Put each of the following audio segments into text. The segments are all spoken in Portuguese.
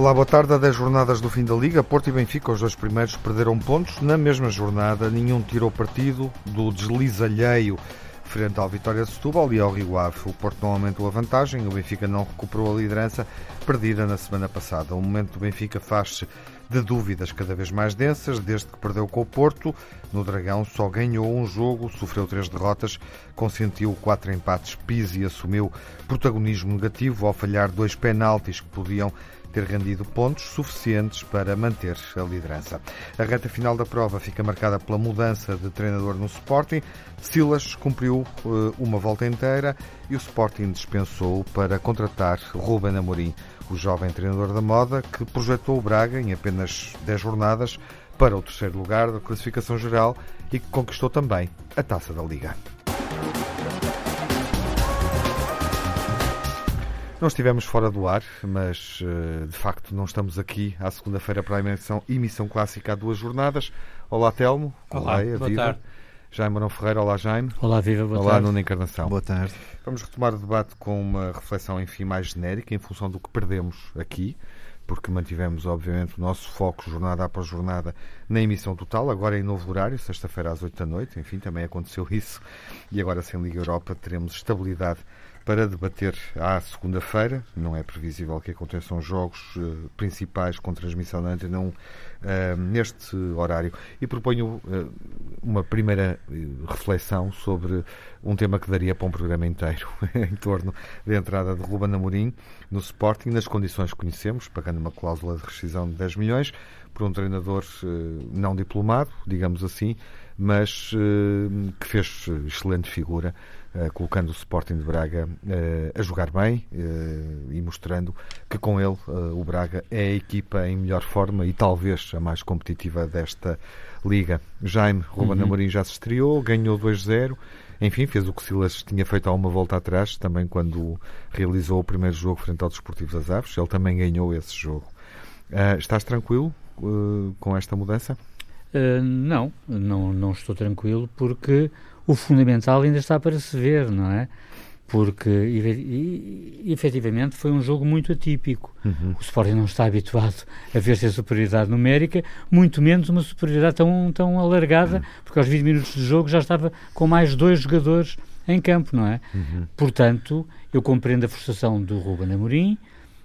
Olá, boa tarde. A 10 jornadas do fim da Liga, Porto e Benfica, os dois primeiros, perderam pontos. Na mesma jornada, nenhum tirou partido do deslize alheio frente ao Vitória de Setúbal e ao Rio Ave. O Porto não aumentou a vantagem, o Benfica não recuperou a liderança perdida na semana passada. O momento do Benfica faz-se de dúvidas cada vez mais densas, desde que perdeu com o Porto. No Dragão só ganhou um jogo, sofreu três derrotas, consentiu quatro empates. Pizzi assumiu protagonismo negativo ao falhar dois penaltis que podiam ter rendido pontos suficientes para manter a liderança. A reta final da prova fica marcada pela mudança de treinador no Sporting. Silas cumpriu uh, uma volta inteira e o Sporting dispensou para contratar Ruben Amorim, o jovem treinador da moda que projetou o Braga em apenas 10 jornadas para o terceiro lugar da classificação geral e que conquistou também a taça da Liga. Não estivemos fora do ar, mas eh, de facto não estamos aqui à segunda-feira para a emissão, emissão clássica há duas jornadas. Olá, Telmo. Olá, Olá boa viva. tarde. Jaime Marão Ferreira, olá Jaime. Olá, viva, boa olá, tarde. Nuno Encarnação. Boa tarde. Vamos retomar o debate com uma reflexão, enfim, mais genérica, em função do que perdemos aqui, porque mantivemos, obviamente, o nosso foco, jornada após jornada, na emissão total, agora em novo horário, sexta-feira às oito da noite, enfim, também aconteceu isso, e agora sem Liga Europa teremos estabilidade para debater à segunda-feira. Não é previsível que aconteçam jogos uh, principais com transmissão na Antena 1 uh, neste horário. E proponho uh, uma primeira reflexão sobre um tema que daria para um programa inteiro, em torno da entrada de Ruben Amorim no Sporting, nas condições que conhecemos, pagando uma cláusula de rescisão de 10 milhões, por um treinador não diplomado, digamos assim, mas que fez excelente figura colocando o Sporting de Braga uh, a jogar bem uh, e mostrando que com ele o Braga é a equipa em melhor forma e talvez a mais competitiva desta liga. Jaime Ruben uhum. Amorim já se estreou, ganhou 2-0. Enfim, fez o que Silas tinha feito há uma volta atrás, também quando realizou o primeiro jogo frente ao Desportivo das Aves. Ele também ganhou esse jogo. estás tranquilo com esta mudança? não, não, não estou tranquilo porque o fundamental ainda está para se ver, não é? Porque efetivamente foi um jogo muito atípico. Uhum. O Sporting não está habituado a ver-se a superioridade numérica, muito menos uma superioridade tão, tão alargada, uhum. porque aos 20 minutos de jogo já estava com mais dois jogadores em campo, não é? Uhum. Portanto, eu compreendo a frustração do Ruben Amorim.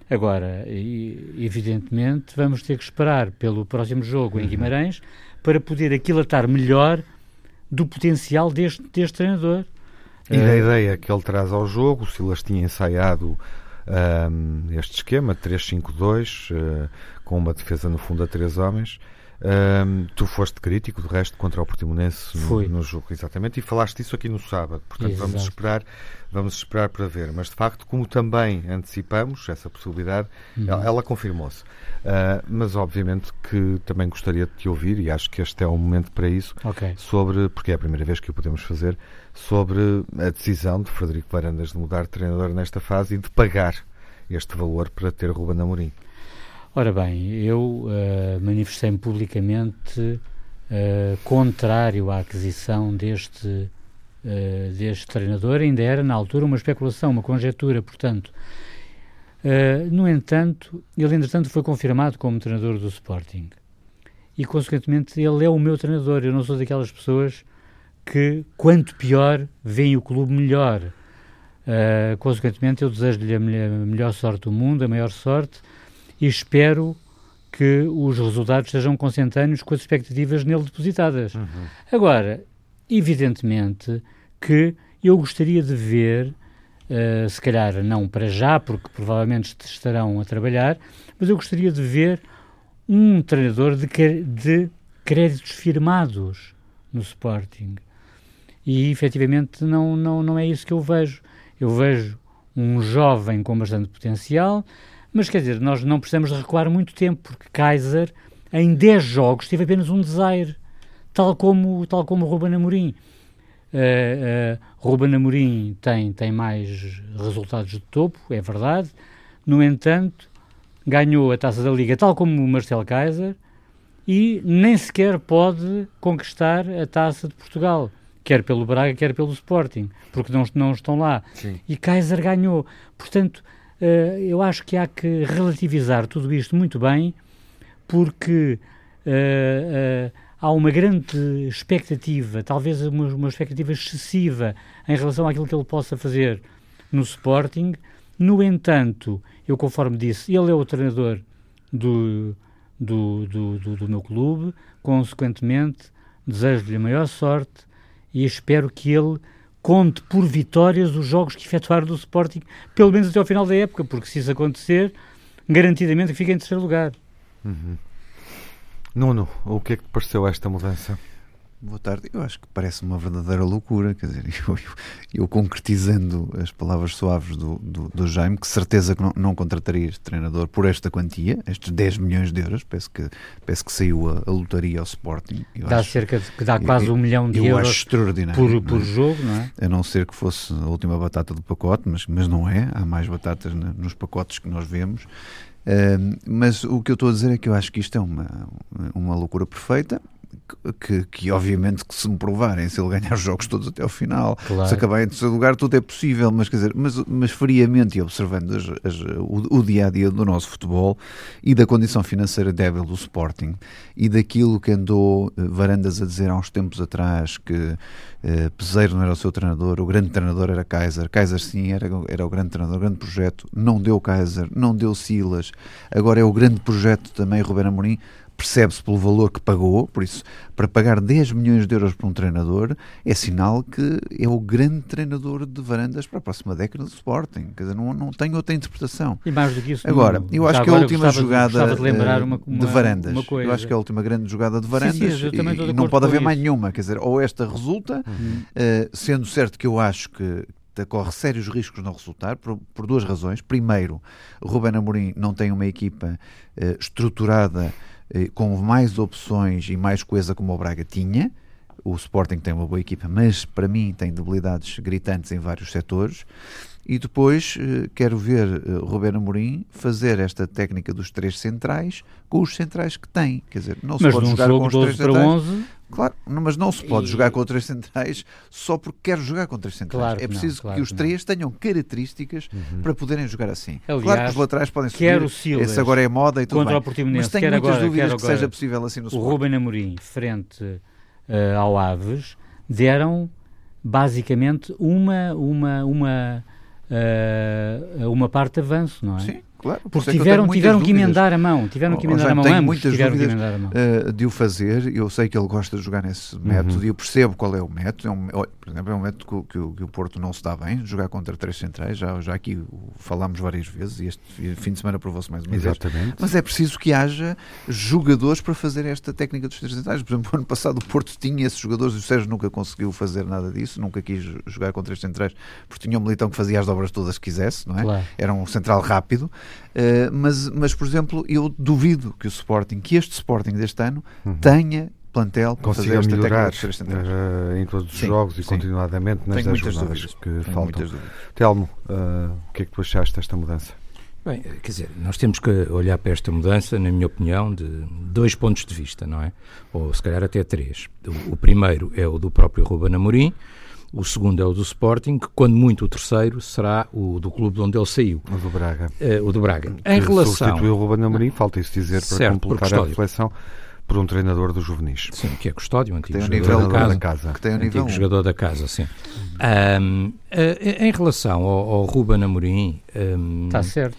Agora, evidentemente, vamos ter que esperar pelo próximo jogo em uhum. Guimarães para poder aquilatar melhor do potencial deste, deste treinador. E da uh, ideia que ele traz ao jogo, o Silas tinha ensaiado um, este esquema 3-5-2, uh, com uma defesa no fundo a três homens. Um, tu foste crítico, do resto, contra o Portimonense no, no, jogo, exatamente, e falaste isso aqui no sábado. Portanto, Exato. vamos esperar, vamos esperar para ver. Mas, de facto, como também antecipamos essa possibilidade, uhum. ela, ela confirmou-se. Uh, mas, obviamente, que também gostaria de te ouvir, e acho que este é o momento para isso, okay. sobre, porque é a primeira vez que o podemos fazer, sobre a decisão de Frederico Varandas de mudar de treinador nesta fase e de pagar este valor para ter Ruben Amorim. Ora bem, eu uh, manifestei-me publicamente uh, contrário à aquisição deste, deste treinador. Ainda era, na altura, uma especulação, uma conjetura, portanto. No entanto, ele, entretanto, foi confirmado como treinador do Sporting. E, consequentemente, ele é o meu treinador. Eu não sou daquelas pessoas que, quanto pior, veem o clube melhor. consequentemente, eu desejo-lhe a melhor sorte do mundo, a maior sorte e espero que os resultados sejam consentâneos com as expectativas nele depositadas. Uhum. Agora, evidentemente que eu gostaria de ver, uh, se calhar não para já, porque provavelmente estarão a trabalhar, mas eu gostaria de ver um treinador de, de créditos firmados no Sporting. E efetivamente não, não, não é isso que eu vejo. Eu vejo um jovem com bastante potencial, mas quer dizer, nós não precisamos de recuar muito tempo, porque Kaiser, em 10 jogos, teve apenas um desire, tal como, tal como Ruben Amorim. Uh, uh, Ruben Amorim tem, tem mais resultados de topo, é verdade, no entanto, ganhou a taça da Liga, tal como o Marcelo Kaiser, e nem sequer pode conquistar a taça de Portugal, quer pelo Braga, quer pelo Sporting, porque não, não estão lá. Sim. E Kaiser ganhou. Portanto, uh, eu acho que há que relativizar tudo isto muito bem, porque uh, uh, há uma grande expectativa, talvez uma, uma expectativa excessiva em relação àquilo que ele possa fazer no Sporting. No entanto, eu conforme disse, ele é o treinador do, do, do, do, do meu clube, consequentemente, desejo-lhe a maior sorte e espero que ele conte por vitórias os jogos que efetuar do Sporting, pelo menos até ao final da época, porque se isso acontecer, garantidamente fica em terceiro lugar. Uhum. Nuno, o que é que te pareceu esta mudança? Boa tarde. Eu acho que parece uma verdadeira loucura. Quer dizer, eu, eu, eu concretizando as palavras suaves do, do, do Jaime, que certeza que não, não, contrataria este treinador por esta quantia, estes 10 milhões de euros. Penso que, penso que saiu a, a lotaria ao Sporting. Eu dá acho, cerca de, que dá quase eu, um milhão de euros extraordinário, por, por é? jogo, não é? A não ser que fosse a última batata do pacote, mas, mas não é. Há mais batatas nos pacotes que nós vemos. Mas o que eu estou a dizer é que eu acho que isto é uma, uma loucura perfeita que, que, obviamente que se me provarem, se ele ganhar os jogos todos até ao final, claro. se acabar em terceiro lugar, tudo é possível, mas quer dizer, mas, mas friamente e observando as, as, o, o, dia a dia do nosso futebol e da condição financeira débil do Sporting e daquilo que andou eh, Varandas a dizer há uns tempos atrás que eh, Peseiro não era o seu treinador, o grande treinador era Kaiser, Kaiser sim era, era o grande treinador, o grande projeto, não deu Kaiser, não deu Silas, agora é o grande projeto também Ruben Amorim percebe-se pelo valor que pagou, por isso, para pagar 10 milhões de euros para um treinador, é sinal que é o grande treinador de varandas para a próxima década do Sporting. Quer dizer, não, não tem outra interpretação. E mais do que isso, agora, eu acho que a última jogada de, lembrar uma, uma, de varandas, eu acho que é a última grande jogada de varandas sim, sim, e, e não pode haver mais nenhuma. Quer dizer, ou esta resulta, uhum. uh, sendo certo que eu acho que corre sérios riscos não resultar, por, por, duas razões. Primeiro, o Ruben Amorim não tem uma equipa uh, estruturada eh, com mais opções e mais coisa como o Braga tinha. O Sporting tem uma boa equipa, mas para mim tem debilidades gritantes em vários setores. E depois eh, quero ver uh, Ruben Amorim fazer esta técnica dos três centrais com os centrais que tem. Quer dizer, não se mas pode jogar com os três centrais. 11... Claro, mas não se pode e... jogar com três centrais só porque quer jogar com três centrais. Claro é preciso não, claro que os três não. tenham características uhum. para poderem jogar assim. Aliás, claro que os laterais podem Silas esse agora é moda e tudo contra bem. O mas tenho muitas agora, dúvidas que seja possível assim no O Ruben Amorim, frente uh, ao Aves, deram basicamente uma, uma, uma, uh, uma parte de avanço, não é? Sim. Claro, porque tiveram, tiveram que emendar a mão, tiveram que emendar a mão, tenho ambos muitas tiveram dúvidas, que emendar a mão. Uh, de o fazer, eu sei que ele gosta de jogar nesse método uhum. e eu percebo qual é o método, é um, por exemplo, é um método que, que, que, o Porto não se dá bem, jogar contra três centrais, já, já aqui falámos várias vezes e este fim de semana provou-se mais uma Exatamente. vez. Mas é preciso que haja jogadores para fazer esta técnica dos três centrais. Por exemplo, ano passado o Porto tinha esses jogadores e o Sérgio nunca conseguiu fazer nada disso, nunca quis jogar com três centrais, porque tinha um militão que fazia as dobras todas que quisesse, não é? Claro. Era um central rápido, uh, mas, mas, por exemplo, eu duvido que o Sporting, que este Sporting deste ano, uhum. tenha plantel para fazer esta melhorar uh, em todos os Sim. jogos e Sim. continuadamente nas Tenho 10 jornadas dúvidas. que Tenho faltam. Telmo, uh, o que é que tu achaste desta mudança? Bem, quer dizer, nós temos que olhar para esta mudança, na minha opinião, de dois pontos de vista, não é? Ou se calhar até três. O, o primeiro é o do próprio Ruben Amorim, o segundo é o do Sporting, quando muito o terceiro será o do clube de onde ele saiu. O do Braga. Uh, o do Braga. Que em relação... Substituiu o Ruben Amorim, falta isso dizer para certo, completar a reflexão por um treinador dos juvenis. Sim, que é custódio, um antigo jogador da, casa, da casa. Que tem um antigo jogador da casa, sim. Um, uh, em relação ao, ao Ruben Amorim... Um, Está certo.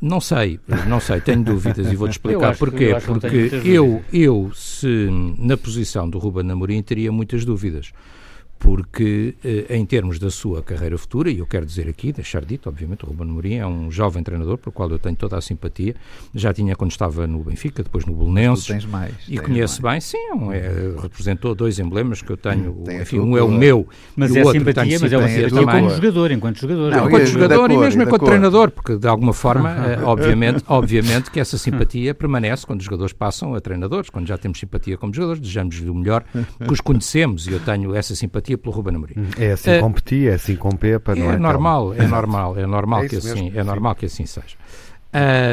Não sei, não sei, tenho dúvidas e vou-te explicar porquê. Eu Porque eu, eu, se na posição do Ruben Amorim, teria muitas dúvidas porque eh, em termos da sua carreira futura, e eu quero dizer aqui, deixar dito, obviamente, o Ruben Amorim é um jovem treinador pelo qual eu tenho toda a simpatia, já tinha quando estava no Benfica, depois no Belenenses, tens mais, e conhece bem, sim, é, é, representou dois emblemas que eu tenho, tem enfim, um é o meu mas e é o outro simpatia, mas é uma simpatia como jogador, enquanto jogador. Não, enquanto jogador e mesmo enquanto treinador, porque de alguma forma, eh, obviamente, obviamente que essa simpatia permanece quando os jogadores passam a treinadores, quando já temos simpatia como jogadores, desejamos-lhe o melhor, que os conhecemos, e eu tenho essa simpatia simpatia pelo Ruben Amorim. Hum, é assim uh, competir, é assim com Pepa, não é? É normal, é normal, é normal, é que, assim, é normal que assim seja.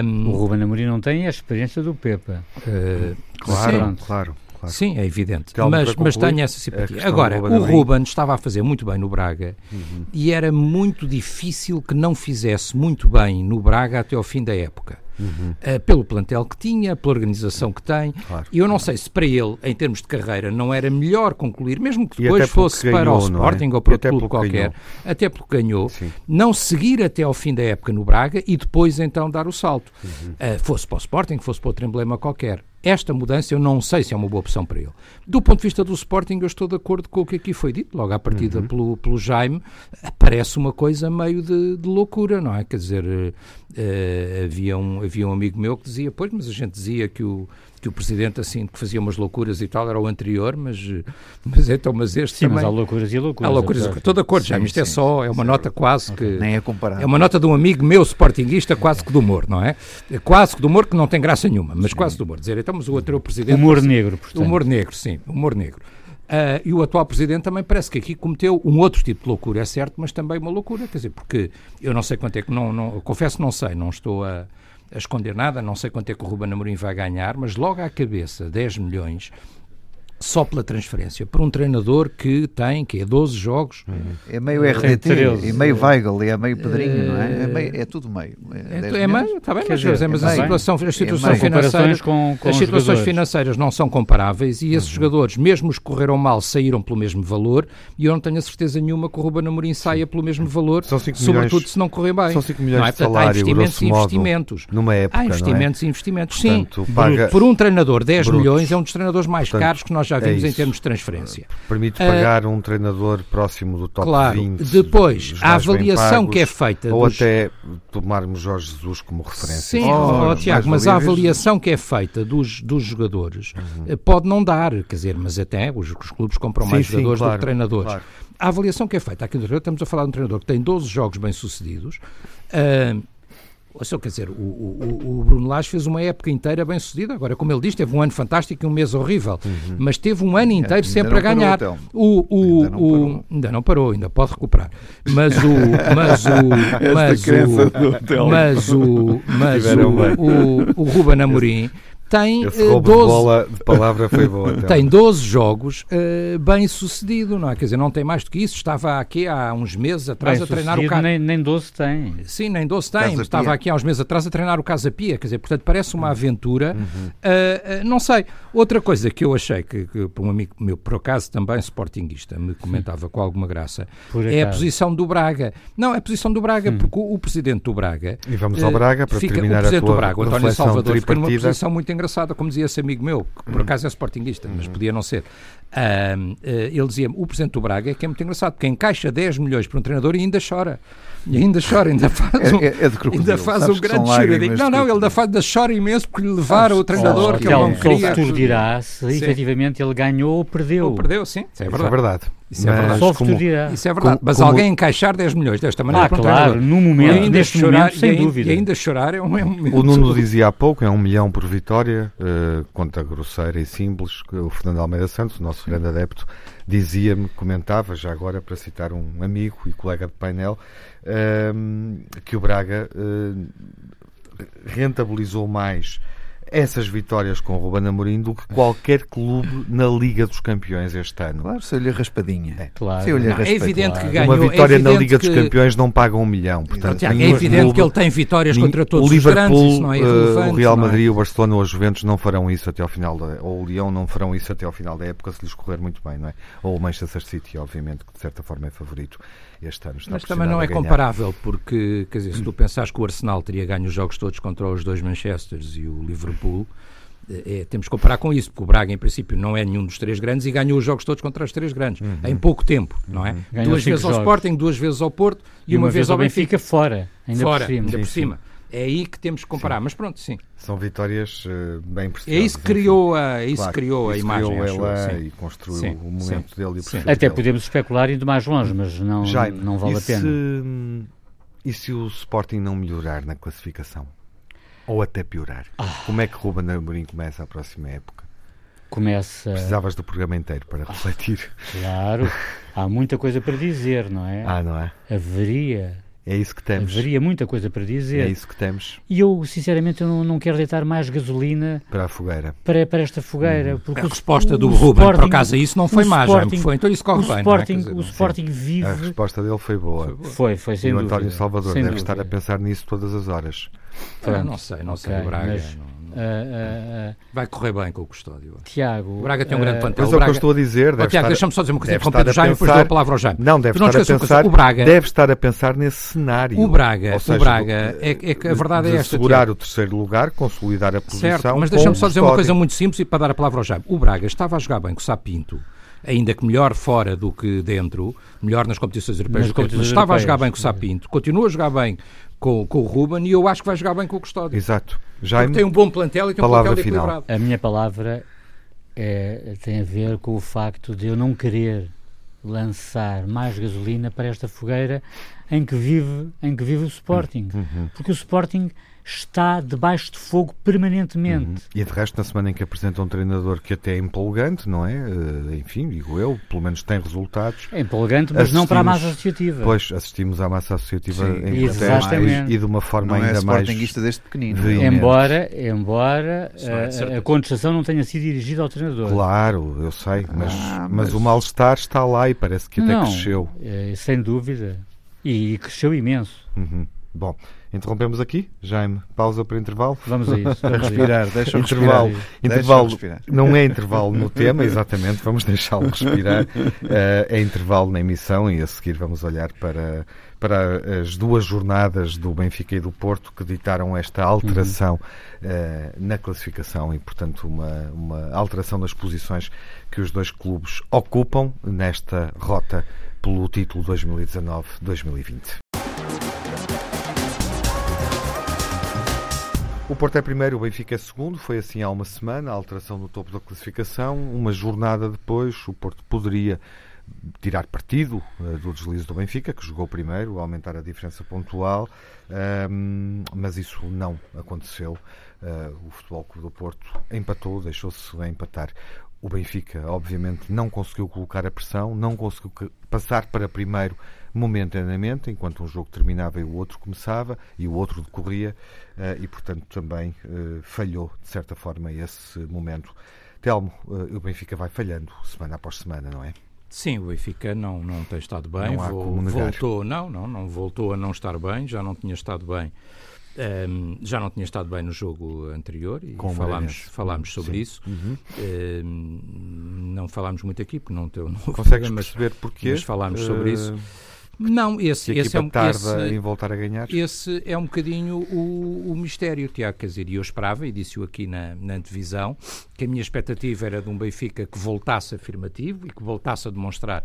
Um, o Ruben Amorim não tem a experiência do Pepa. Uh, claro, sim, claro. Claro. Sim, é evidente. mas, mas tenho essa simpatia. Agora, o Ruben estava a fazer muito bem no Braga uhum. e era muito difícil que não fizesse muito bem no Braga até ao fim da época. Uhum. Uh, pelo plantel que tinha, pela organização que tem. Claro. E eu não sei se para ele, em termos de carreira, não era melhor concluir, mesmo que depois fosse ganhou, para o é? Sporting é? ou para outro clube qualquer, ganhou. até porque ganhou, Sim. não seguir até ao fim da época no Braga e depois então dar o salto. Uhum. Uh, fosse para o Sporting, fosse para outro emblema qualquer. Esta mudança eu não sei se é uma boa opção para ele. Do ponto de vista do Sporting, eu estou de acordo com o que aqui foi dito, logo à partida uhum. pelo, pelo Jaime, parece uma coisa meio de, de loucura, não é? Quer dizer, uh, havia, um, havia um amigo meu que dizia, pois, mas a gente dizia que o, que o presidente assim que fazia umas loucuras e tal era o anterior, mas, mas então, mas este sim, também... mas há loucuras e loucuras. Há loucuras, estou de acordo, já, isto é só, é uma nota quase que... Nem é comparável. É uma nota de um amigo meu, sportinguista, quase que do humor, não é? Quase que do humor, que não tem graça nenhuma, mas sim. quase do humor. Dizer, então, mas o anterior presidente... Humor negro, portanto. Humor negro, sim, humor negro. Uh, e o atual presidente também parece que aqui cometeu um outro tipo de loucura, é certo, mas também uma loucura, quer dizer, porque eu não sei quanto é que, não, não confesso não sei, não estou a, a esconder nada, não sei quanto é que o Ruben Amorim vai ganhar, mas logo à cabeça 10 milhões só pela transferência, para um treinador que tem, que é 12 jogos. É meio RDT, é meio Weigl, é meio Pedrinho, não é? É, meio, é tudo meio. É, é, é meio, está bem, mas, dizer, mas a situação, as situações financeiras, com, com as situações financeiras não são comparáveis e esses uhum. jogadores, mesmo os que correram mal, saíram pelo mesmo valor e eu não tenho a certeza nenhuma que o Ruben Amorim saia pelo mesmo valor, sobretudo milhões, se não correr bem. São 5 milhões não é? de salário, há investimentos e investimentos. Numa época, há investimentos e investimentos, sim. Paga... Por um treinador, 10 Brutos. milhões é um dos treinadores mais Portanto, caros que nós já vimos é em termos de transferência. Permite pagar uh, um treinador próximo do top claro, 20. Depois, a avaliação que é feita. Ou dos... até tomarmos Jorge Jesus como referência. Sim, oh, oh, Tiago, mas a avaliação que é feita dos, dos jogadores uhum. Eh, pode não dar, quer dizer, mas até os, os clubes compram mais sim, jogadores sim, claro, do que treinadores. Claro. A avaliação que é feita aqui no estamos a falar de um treinador que tem 12 jogos bem-sucedidos. Uh, Ouça, quer dizer, o, o, o Bruno Lage fez uma época inteira bem sucedida. Agora, como ele diz, teve um ano fantástico e um mês horrível. Uhum. Mas teve um ano inteiro é, sempre a ganhar. Parou, então. o, o, ainda, não o, ainda não parou, ainda pode recuperar. Mas o. Mas o. Mas o. Mas o. Mas o, o, o Ruben Amorim tem Esse roubo 12, de, bola, de palavra foi boa. Tem 12 jogos uh, bem sucedido, não é? Quer dizer, não tem mais do que isso. Estava aqui há uns meses atrás bem a treinar o Casa... Nem, nem 12 tem. Sim, nem 12 tem. Casa Estava Pia. aqui há uns meses atrás a treinar o Casa Pia. Quer dizer, portanto, parece uma aventura. Uhum. Uh, uh, não sei. Outra coisa que eu achei, que, que um amigo meu, por acaso também sportinguista, me comentava com alguma graça, é a posição do Braga. Não, é a posição do Braga, hum. porque o, o, presidente do Braga... E vamos ao Braga para fica, terminar o presidente a tua do Braga, o António Salvador, fica numa posição muito engraçada, como dizia esse amigo meu, que por acaso é sportinguista, mas uhum. podia não ser. Uh, ele dizia-me: o presidente do Braga é que é muito engraçado, porque encaixa 10 milhões para um treinador e ainda chora. E ainda chora, ainda faz um, é, é, é ainda faz um grande choradinho. Não, não, ele ainda, faz, ainda chora imenso porque lhe levaram o treinador oh, que ele não queria. O futuro dirá se sim. efetivamente ele ganhou ou perdeu. Ou perdeu, sim, isso é verdade. Isso é verdade. Isso é verdade. Só como, Isso é verdade. Como, Mas como... alguém encaixar 10 milhões desta maneira. Ah, claro, no momento, ainda neste chorar, momento, sem e ainda, dúvida. E ainda chorar é um, é um O Nuno dizia há pouco, é um milhão por vitória, uh, conta grosseira e simples. O Fernando Almeida Santos, o nosso grande adepto, dizia-me, comentava, já agora para citar um amigo e colega de painel, que o Braga uh, rentabilizou mais essas vitórias com o Ruben Amorim do que qualquer clube na Liga dos Campeões este ano. Claro, se lhe a raspadinha. É, claro. Não, é evidente claro. que ganhou. Uma vitória é na Liga que... dos Campeões não paga um milhão. Portanto, é evidente clube, que ele tem vitórias contra todos o Liverpool, os grandes, é uh, O Real é? Madrid, é? o Barcelona ou a Juventus não farão isso até ao final, da, ou o Leão não farão isso até ao final da época se lhes correr muito bem, não é? Ou o Manchester City, obviamente, que de certa forma é favorito este ano. Mas também não é comparável, porque, quer dizer, se tu pensares que o Arsenal teria ganho os jogos todos contra os dois Manchesters e o Liverpool é, temos que comparar com isso, porque o Braga, em princípio, não é nenhum dos três grandes e ganhou os jogos todos contra os três grandes, uhum. em pouco tempo, não é? Uhum. duas vezes ao Sporting, duas vezes ao Porto e, e uma, uma, vez ao Benfica. Benfica fora, ainda fora, por cima. Ainda por cima. É aí que temos que comparar, sim. mas pronto, sim. São vitórias uh, bem preciosas. É isso que criou a, é isso claro, criou a imagem. Criou ela e construiu sim, o momento sim, dele e o Até dele. podemos especular indo mais longe, mas não, Já, não vale a pena. Se, e se o Sporting não melhorar na classificação? Ou até piorar. Ah. Como é que Ruben Amorim começa a próxima época? começa. Precisavas do programa inteiro para refletir. Claro, há muita coisa para dizer, não é? Ah, não é? Haveria é isso que temos. Haveria muita coisa para dizer. É isso que temos. E eu, sinceramente, eu não, não quero deitar mais gasolina para a fogueira. Para, para esta fogueira. Uhum. Porque a resposta do Ruben, por acaso, isso não foi má, foi. Então isso corre o bem. Sporting, é? dizer, o Sporting sim. vive. A resposta dele foi boa. Foi, boa. foi, foi sem E o dúvida. António Salvador sem deve dúvida. estar a pensar nisso todas as horas. Ah, não sei, não okay, sei. O Braga. Mas, não, não... Uh, uh, Vai correr bem com o Custódio. Tiago. O Braga tem um grande plantel. Mas é o que eu estou a dizer. Oh, Tiago, deixa-me só dizer uma coisa. Deve Pedro Jaime, depois dou a palavra ao Jaime. Não, deve não estar a pensar. O Braga, deve estar a pensar nesse cenário. O Braga, seja, o Braga é, é, que a verdade é esta. Segurar o terceiro lugar, consolidar a posição. Certo, mas deixa-me só dizer uma coisa muito simples e para dar a palavra ao Jaime. O Braga estava a jogar bem com o Sapinto ainda que melhor fora do que dentro, melhor nas competições europeias, nas competições mas estava europeias, a jogar bem com o Sapinto, continua a jogar bem com, com o Ruben e eu acho que vai jogar bem com o Custódio. Exato. Jaime, Porque tem um bom plantel e tem um plantel final. equilibrado. A minha palavra é, tem a ver com o facto de eu não querer lançar mais gasolina para esta fogueira em que vive, em que vive o Sporting. Uhum. Porque o Sporting está debaixo de fogo permanentemente. Uhum. E de resto, na semana em que apresenta um treinador que até é empolgante, não é? Uh, enfim, digo eu, pelo menos tem resultados. É empolgante, mas não para a massa associativa. Pois, assistimos à massa associativa Sim, em protesto e, e de uma forma não ainda é mais. desde pequenino. Embora, embora a, a contestação não tenha sido dirigida ao treinador. Claro, eu sei, mas, ah, mas... mas o mal-estar está lá e parece que até não, cresceu. É, sem dúvida. E cresceu imenso. Uhum. Bom, interrompemos aqui. Jaime, pausa para intervalo. Vamos a isso. Vamos respirar, deixa intervalo, respirar. intervalo respirar. Não é intervalo no tema, exatamente, vamos deixá-lo respirar. Uh, é intervalo na emissão e a seguir vamos olhar para, para as duas jornadas do Benfica e do Porto que ditaram esta alteração uhum. uh, na classificação e, portanto, uma, uma alteração das posições que os dois clubes ocupam nesta rota pelo título 2019-2020. O Porto é primeiro, o Benfica é segundo. Foi assim há uma semana, a alteração no topo da classificação. Uma jornada depois, o Porto poderia tirar partido uh, do deslize do Benfica, que jogou primeiro, aumentar a diferença pontual, mas isso não aconteceu. Uh, o Futebol Clube do Porto empatou, deixou-se empatar. O Benfica, obviamente, não conseguiu colocar a pressão, não conseguiu passar para primeiro momentaneamente, enquanto um jogo terminava e o outro começava e o outro decorria, eh, e portanto também eh, falhou, de certa forma, esse momento. Telmo, eh, o Benfica vai falhando semana após semana, não é? Sim, o Benfica não, não tem estado bem. Não Vol, voltou, não, não, não voltou a não estar bem, já não tinha estado bem. Um, ehm, já não tinha estado bem no jogo anterior e Com falámos, falámos sobre Sim. isso. Uhum. Um, ehm, não falámos muito aqui porque não, teu, Consegues perceber porquê? Mas falámos sobre uh... isso. Não, esse, esse é um tarda esse, em voltar a ganhar. Esse é um bocadinho o, o mistério, Tiago. Quer dizer, e eu esperava, e disse-o aqui na, na antevisão, que a minha expectativa era de um Benfica que voltasse afirmativo e que voltasse a demonstrar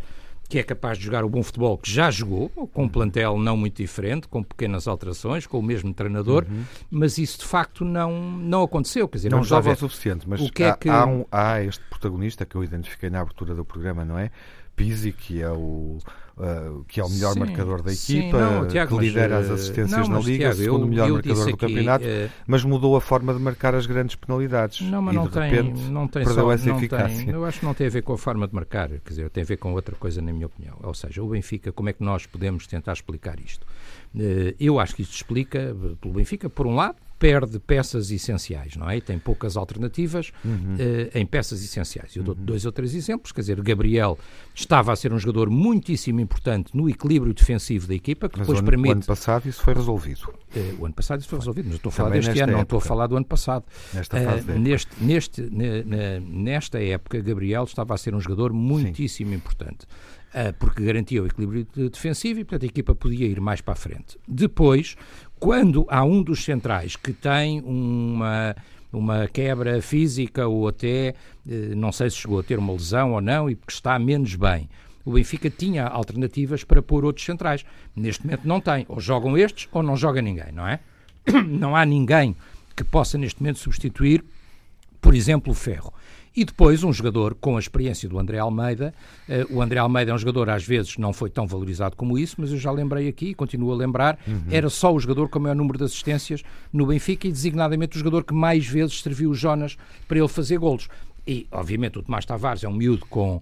que é capaz de jogar o bom futebol que já jogou, com um plantel não muito diferente, com pequenas alterações, com o mesmo treinador, uhum. mas isso de facto não, não aconteceu. Quer dizer, não joga o suficiente, mas o que há, é que... há, um, há este protagonista que eu identifiquei na abertura do programa, não é? Pizzi, que é o, uh, que é o melhor sim, marcador da equipa, sim, não, Tiago, que lidera mas, as assistências não, na Liga, Tiago, segundo eu, melhor eu marcador do aqui, campeonato, uh, mas mudou a forma de marcar as grandes penalidades. Não, mas e não, de tem, repente, não tem perdeu só, essa não eficácia. Tem, eu acho que não tem a ver com a forma de marcar, quer dizer, tem a ver com outra coisa, na minha opinião. Ou seja, o Benfica, como é que nós podemos tentar explicar isto? Eu acho que isto explica, pelo Benfica, por um lado, perde peças essenciais, não é? E tem poucas alternativas uhum. uh, em peças essenciais. Eu dou uhum. dois ou três exemplos, quer dizer, Gabriel estava a ser um jogador muitíssimo importante no equilíbrio defensivo da equipa, que mas depois o ano, permite... o ano passado isso foi resolvido. Uh, o ano passado isso foi resolvido, mas eu estou a falar deste ano, época. não estou a falar do ano passado. Nesta fase uh, neste, neste, nesta época, Gabriel estava a ser um jogador muitíssimo Sim. importante porque garantia o equilíbrio defensivo e, portanto, a equipa podia ir mais para a frente. Depois, quando há um dos centrais que tem uma uma quebra física ou até, eh, não sei se chegou a ter uma lesão ou não, e que está menos bem. O Benfica tinha alternativas para pôr outros centrais. Neste momento não tem. Ou jogam estes ou não joga ninguém, não é? Não há ninguém que possa neste momento substituir, por exemplo, o Ferro. E depois um jogador com a experiência do André Almeida. Uh, o André Almeida é um jogador, às vezes, não foi tão valorizado como isso, mas eu já lembrei aqui, continuo a lembrar, uhum. era só o jogador com o maior número de assistências no Benfica e designadamente o jogador que mais vezes serviu o Jonas para ele fazer golos E, obviamente, o Tomás Tavares é um miúdo com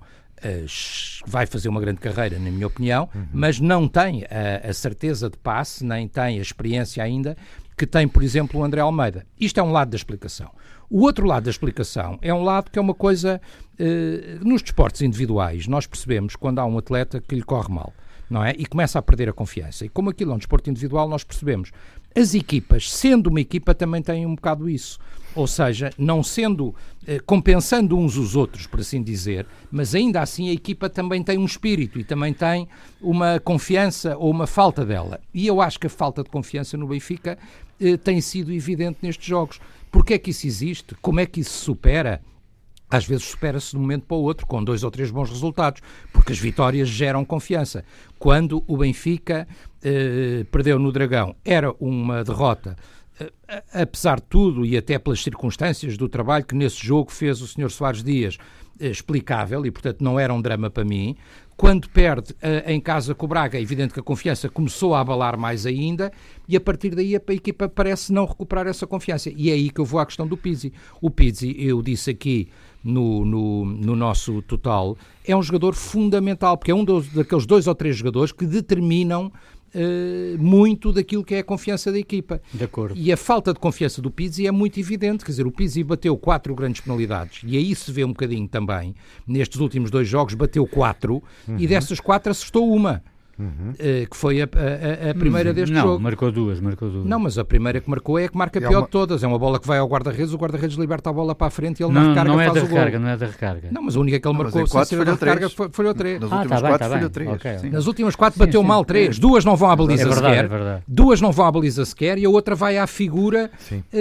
vai fazer uma grande carreira, na minha opinião, uhum. mas não tem a, a, certeza de passe, nem tem a experiência ainda que tem, por exemplo, o André Almeida. Isto é um lado da explicação. O outro lado da explicação é um lado que é uma coisa. Eh, nos desportos individuais, nós percebemos quando há um atleta que lhe corre mal. Não é? E começa a perder a confiança. E como aquilo é um desporto individual, nós percebemos. As equipas, sendo uma equipa, também têm um bocado isso. Ou seja, não sendo eh, compensando uns os outros, por assim dizer, mas ainda assim a equipa também tem um espírito e também tem uma confiança ou uma falta dela. E eu acho que a falta de confiança no Benfica eh, tem sido evidente nestes jogos. Porquê é que isso existe? Como é que isso se supera? Às vezes supera-se de um momento para o outro com dois ou três bons resultados, porque as vitórias geram confiança. Quando o Benfica eh, perdeu no Dragão, era uma derrota apesar de tudo e até pelas circunstâncias do trabalho que nesse jogo fez o Sr. Soares Dias, eh, explicável e, portanto, não era um drama para mim. Quando perde uh, em casa com o Braga, é evidente que a confiança começou a abalar mais ainda e a partir daí a, a equipa parece não recuperar essa confiança. E é aí que eu vou à questão do Pizzi. O Pizzi, eu disse aqui no, no, no nosso total, é um jogador fundamental, porque é um dos, daqueles dois ou três jogadores que determinam Uh, muito daquilo que é a confiança da equipa. De acordo. E a falta de confiança do Pizzi é muito evidente, quer dizer, o Pizzi bateu quatro grandes penalidades e aí se vê um bocadinho também, nestes últimos dois jogos bateu quatro uhum. e dessas quatro assustou uma. Uhum. Uh, que foi a, a, a primeira uhum. deste não, jogo. Não, marcou duas, marcou duas. Não, mas a primeira que marcou é a que marca é pior uma... de todas. É uma bola que vai ao guarda-redes, o guarda-redes liberta a bola para a frente e ele não, na recarga não é faz da o recarga, Não é da recarga, não mas a única que ele não, marcou sem ser da recarga foi, foi o três. Nas ah, últimas tá quatro tá três. Okay, Nas últimas quatro bateu sim, mal três. Duas não vão à baliza é verdade, sequer. É verdade. Duas não vão à baliza sequer e a outra vai à figura uh,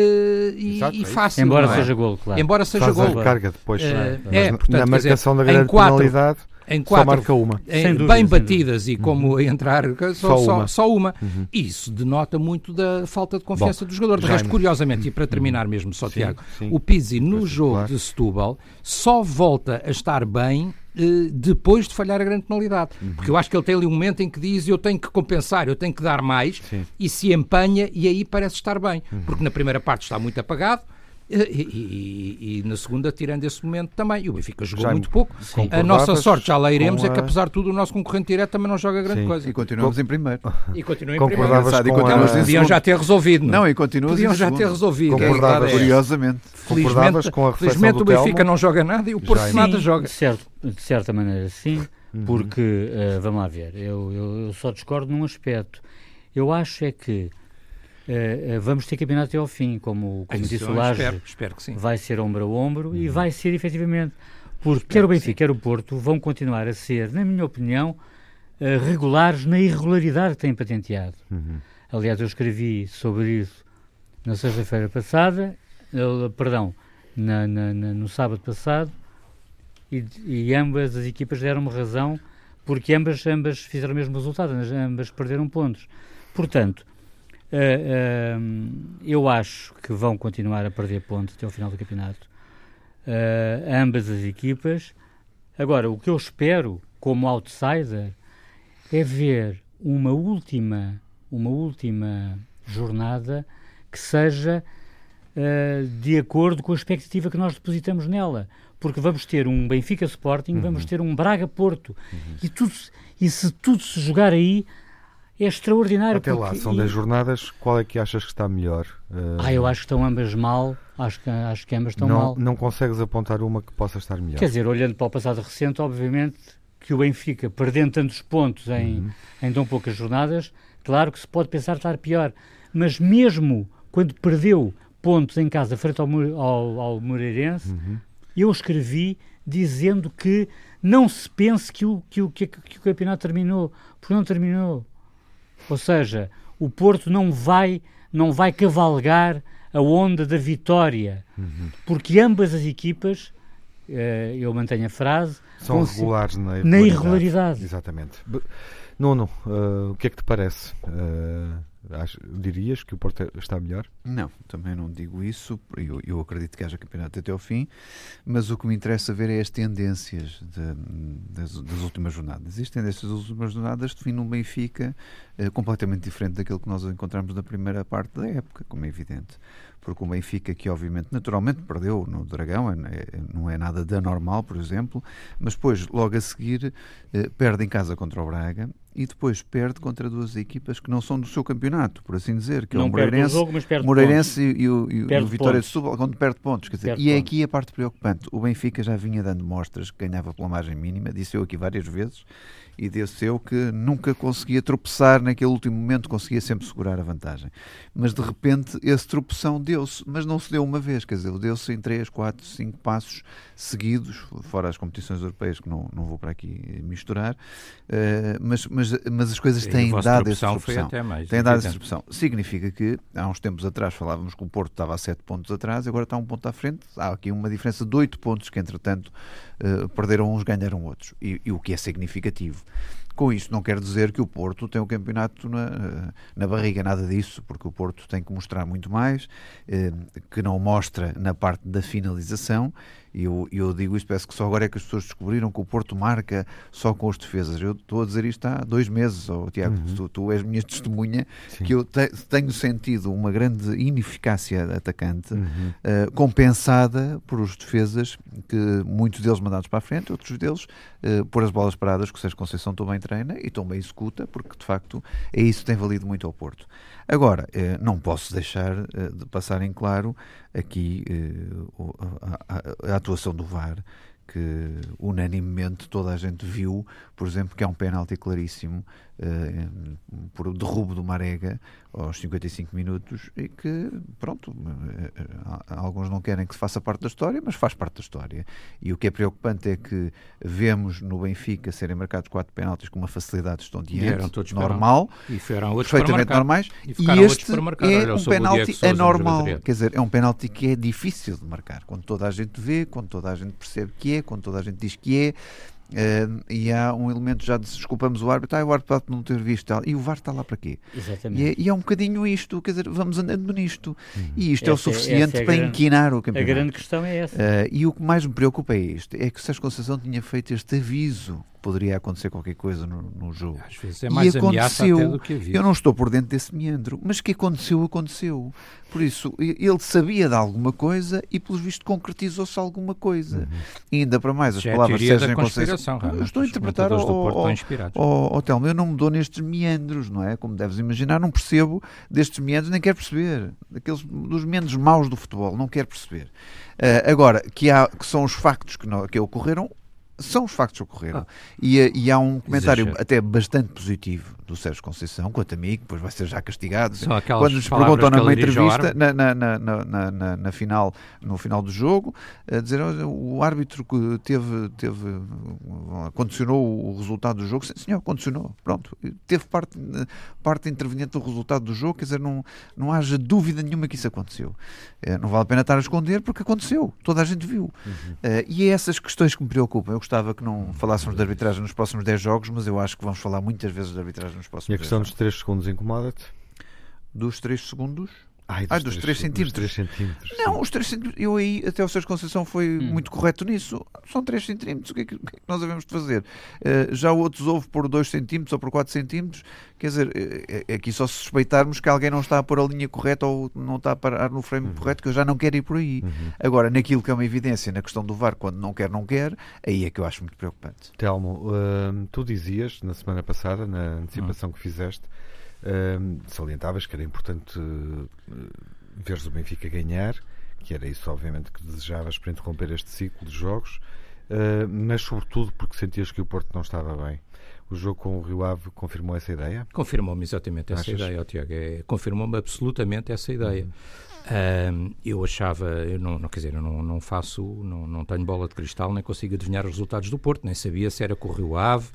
e, Exato, e é fácil. Embora é? seja gol, claro. Embora seja gol. recarga depois. É, portanto, na marcação da grande penalidade em quatro, só marca uma. Em, dúvida, bem batidas e como uhum. entrar só, só uma. Só uma. Uhum. Isso denota muito da falta de confiança Bom, do jogador. De resto, curiosamente, e para terminar mesmo, só sim, Tiago, sim. o Pizzi no jogo claro. de Setúbal só volta a estar bem eh, depois de falhar a grande penalidade. Uhum. Porque eu acho que ele tem ali um momento em que diz eu tenho que compensar, eu tenho que dar mais sim. e se empanha e aí parece estar bem. Uhum. Porque na primeira parte está muito apagado, e, e, e, na segunda, tirando esse momento também. E o Benfica jogou já muito pouco. A nossa sorte, já lá iremos, a... é que apesar de tudo, o nosso concorrente direto também não joga grande Sim. coisa. E continuamos Com... em primeiro. E continuamos em primeiro. E continuamos a... Podiam já ter resolvido. Não, e continuamos Podiam já ter resolvido. Concordavas, é, curiosamente. Felizmente, com a felizmente o Benfica Telmo? não joga nada e o Porto sim, nada joga. De, certo, de certa maneira, sim. Uhum. Porque, uh, vamos lá ver, eu, eu, eu só discordo num aspecto. Eu acho é que Uh, vamos ter campeonato até ao fim, como, como disse o Laje, espero, espero que sim. vai ser ombro a ombro uhum. e vai ser efetivamente, porque espero quer o Benfica, quer o Porto vão continuar a ser, na minha opinião, uh, regulares na irregularidade que têm patenteado. Uhum. Aliás, eu escrevi sobre isso na sexta-feira passada, perdão, na, na, na, no sábado passado, e, e ambas as equipas deram-me razão, porque ambas, ambas fizeram o mesmo resultado, ambas perderam pontos. Portanto, eu acho que vão continuar a perder pontos até ao final do campeonato. Uh, ambas as equipas. Agora, o que eu espero como outsider é ver uma última, uma última jornada que seja de acordo com a expectativa que nós depositamos nela. Porque vamos ter um Benfica Sporting, uhum. vamos ter um Braga Porto. Uhum. E, tudo, e se tudo se jogar aí, é extraordinário. Até lá, são 10 jornadas, qual é que achas que está melhor? Uh... Ah, eu acho que estão ambas mal, acho que, acho que ambas estão não, mal. Não consegues apontar uma que possa estar melhor? Quer dizer, olhando para o passado recente, obviamente que o Benfica, perdendo tantos pontos em, uhum. em tão poucas jornadas, claro que se pode pensar estar pior. Mas mesmo quando perdeu pontos em casa frente ao, ao, ao Moreirense, uhum. eu escrevi dizendo que não se pense que o, que, o, que, que o campeonato terminou, porque não terminou. Ou seja, o Porto não vai, não vai cavalgar a onda da vitória, uhum. porque ambas as equipas, uh, eu mantenho a frase, são regulares na irregularidade. na irregularidade. Exatamente. Nuno, uh, o que é que te parece? Uh, dirias que o Porto está melhor? Não, também não digo isso. Eu, eu, acredito que haja campeonato até ao fim, mas o que me interessa ver é as tendências de, das, das, últimas jornadas. As tendências das últimas jornadas definem um Benfica uh, completamente diferente daquilo que nós encontramos na primeira parte da época, como é evidente. porque o Benfica, que obviamente, naturalmente perdeu no Dragão, é, não é nada de anormal, por exemplo, mas depois, logo a seguir, eh, perde em casa contra o Braga e depois perde contra duas equipas que não são do seu campeonato, por assim dizer, que não é o Moreirense, o jogo, Moreirense e, e, o, e o Vitória de Setúbal, quando perde pontos. Quer dizer, e é aqui a parte preocupante. O Benfica já vinha dando mostras que ganhava pela margem mínima, disse eu aqui várias vezes, e desse eu que nunca conseguia tropeçar naquele último momento, conseguia sempre segurar a vantagem. Mas de repente esse tropeção deu-se, mas não se deu uma vez, quer dizer, deu-se em 3, 4, 5 passos seguidos, fora as competições europeias que não, não vou para aqui misturar, uh, mas, mas, mas as coisas têm dado essa tropeção. Têm dado essa tropeção. Significa que há uns tempos atrás falávamos que o Porto estava a 7 pontos atrás, agora está um ponto à frente, há aqui uma diferença de 8 pontos que entretanto uh, perderam uns, ganharam outros, e, e o que é significativo. Com isso, não quer dizer que o Porto tem o campeonato na, na barriga, nada disso, porque o Porto tem que mostrar muito mais, eh, que não mostra na parte da finalização e eu, eu digo isto, parece que só agora é que as pessoas descobriram que o Porto marca só com as defesas. Eu estou a dizer isto há dois meses, oh, Tiago, uhum. tu, tu és minha testemunha, Sim. que eu te, tenho sentido uma grande ineficácia atacante, uhum. uh, compensada por os defesas, que muitos deles mandados para a frente, outros deles por as bolas paradas, que o Sérgio Conceição também treina e também executa, porque de facto é isso que tem valido muito ao Porto. Agora, uh, não posso deixar de passar em claro aqui a, a, a atuação do VAR que unanimemente toda a gente viu, por exemplo, que é um penalti claríssimo uh, por derrubo do Marega aos 55 minutos e que, pronto, uh, alguns não querem que se faça parte da história, mas faz parte da história. E o que é preocupante é que vemos no Benfica serem marcados quatro penaltis com uma facilidade estonteante, normal, e perfeitamente normais, e, e este é um penalti anormal, quer dizer, é um penalti que é difícil de marcar, quando toda a gente vê, quando toda a gente percebe que é, quando toda a gente diz que é, Uh, e há um elemento já de desculpamos o árbitro, ah, o árbitro pode não ter visto tal. E o VAR está lá para quê? Exatamente. E é, e é um bocadinho isto, quer dizer, vamos andando nisto. Uhum. E isto essa, é o suficiente é para grande, inquinar o campeonato. A grande questão é essa. Uh, e o que mais me preocupa é isto: é que o Sérgio Conceição tinha feito este aviso poderia acontecer qualquer coisa no, no jogo. Às vezes é mais e aconteceu. do que Eu não estou por dentro desse meandro, mas que aconteceu, aconteceu. Por isso, ele sabia de alguma coisa e, pelos vistos, concretizou-se alguma coisa. Uhum. E ainda para mais, as Já é palavras de Sérgio Conceição. Eu estou a interpretar o oh, Telmo, eu não me dou nestes meandros, não é? Como deves imaginar, não percebo destes meandros, nem quero perceber. Daqueles, dos meandros maus do futebol, não quero perceber. Uh, agora, que, há, que são os factos que, não, que ocorreram, são os factos que ocorreram. Ah. E, e, há um comentário Exagero. até bastante positivo do Sérgio Conceição, quanto a mim, que depois vai ser já castigado. Quando nos perguntam numa entrevista, na, na, na, na, na, final, no final do jogo, a dizer o árbitro que teve, teve condicionou o resultado do jogo. Senhor, condicionou. Pronto. Teve parte, parte interveniente do resultado do jogo, quer dizer, não, não haja dúvida nenhuma que isso aconteceu. É, não vale a pena estar a esconder porque aconteceu. Toda a gente viu. Uhum. É, e é essas questões que me preocupam. Eu gostava que não falássemos de arbitragem nos próximos 10 jogos, mas eu acho que vamos falar muitas vezes de arbitragem nos próximos 10 E a questão dos 3 segundos incomoda-te? Dos 3 segundos? Ai, dos, Ai, dos 3, 3 centímetros. 3 centímetros. Não, os 3 centímetros. Eu aí, até o Sérgio Conceição foi hum. muito correto nisso. São 3 centímetros. O que é que, é que nós devemos de fazer? Uh, já outros houve por 2 centímetros ou por 4 centímetros. Quer dizer, é, é aqui só se suspeitarmos que alguém não está a pôr a linha correta ou não está a parar no frame uhum. correto, que eu já não quero ir por aí. Uhum. Agora, naquilo que é uma evidência, na questão do VAR, quando não quer, não quer, aí é que eu acho muito preocupante. Telmo, uh, tu dizias na semana passada, na antecipação uhum. que fizeste, uh, salientavas que era importante veres o Benfica ganhar, que era isso, obviamente, que desejavas para interromper este ciclo de jogos, uh, mas sobretudo porque sentias que o Porto não estava bem. O jogo com o Rio Ave confirmou essa ideia? Confirmou-me exatamente essa Achas? ideia, Tiago. É, confirmou-me absolutamente essa ideia. Uhum. Um, eu achava, eu não, não, quer dizer, eu não, não faço, não, não tenho bola de cristal, nem consigo adivinhar os resultados do Porto, nem sabia se era com o Rio Ave,